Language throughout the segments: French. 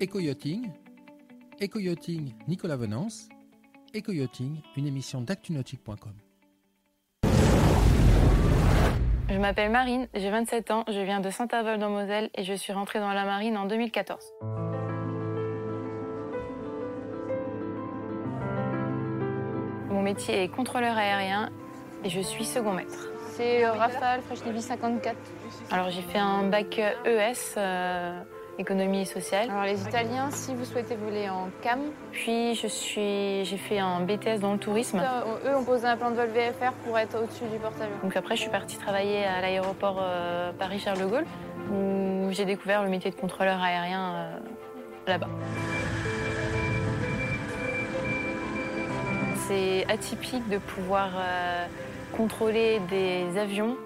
Éco-yachting, Éco-yachting Nicolas Venance, Éco-yachting, une émission d'actunautique.com. Je m'appelle Marine, j'ai 27 ans, je viens de Saint-Avold dans Moselle et je suis rentrée dans la marine en 2014. Mon métier est contrôleur aérien et je suis second maître. C'est Rafale Fresh Navy 54. Alors j'ai fait un bac ES, euh, économie et sociale. Alors les Italiens, si vous souhaitez voler en CAM, Puis je suis, j'ai fait un BTS dans le tourisme. eux ont posé un plan de vol VFR pour être au-dessus du porte-avions. Donc après je suis partie travailler à l'aéroport euh, Paris-Charles de Gaulle où j'ai découvert le métier de contrôleur aérien euh, là-bas. C'est atypique de pouvoir euh, contrôler des avions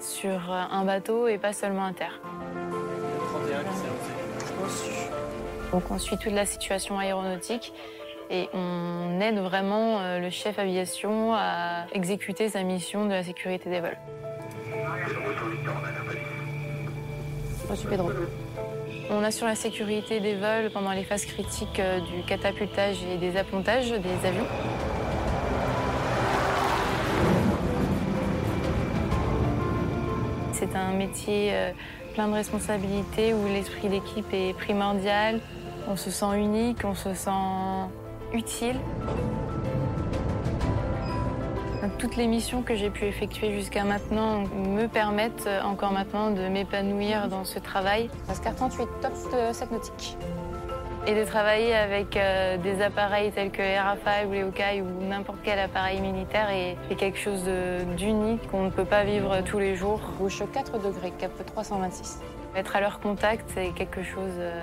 sur un bateau et pas seulement à terre. Donc on suit toute la situation aéronautique et on aide vraiment euh, le chef aviation à exécuter sa mission de la sécurité des vols. Reçu Pedro. On assure la sécurité des vols pendant les phases critiques euh, du catapultage et des appontages des avions. C'est un métier euh, plein de responsabilités où l'esprit d'équipe est primordial. On se sent unique, on se sent utile. Donc, Toutes les missions que j'ai pu effectuer jusqu'à maintenant me permettent euh, encore maintenant de m'épanouir dans ce travail Pascal 38, top de 7 nautique. et de travailler avec euh, des appareils tels que les Rafale ou les Hawkeye ou n'importe quel appareil militaire est, est quelque chose d'unique qu'on ne peut pas vivre tous les jours. Gauche 4 degrés, cap 326. Être à leur contact, c'est quelque chose euh,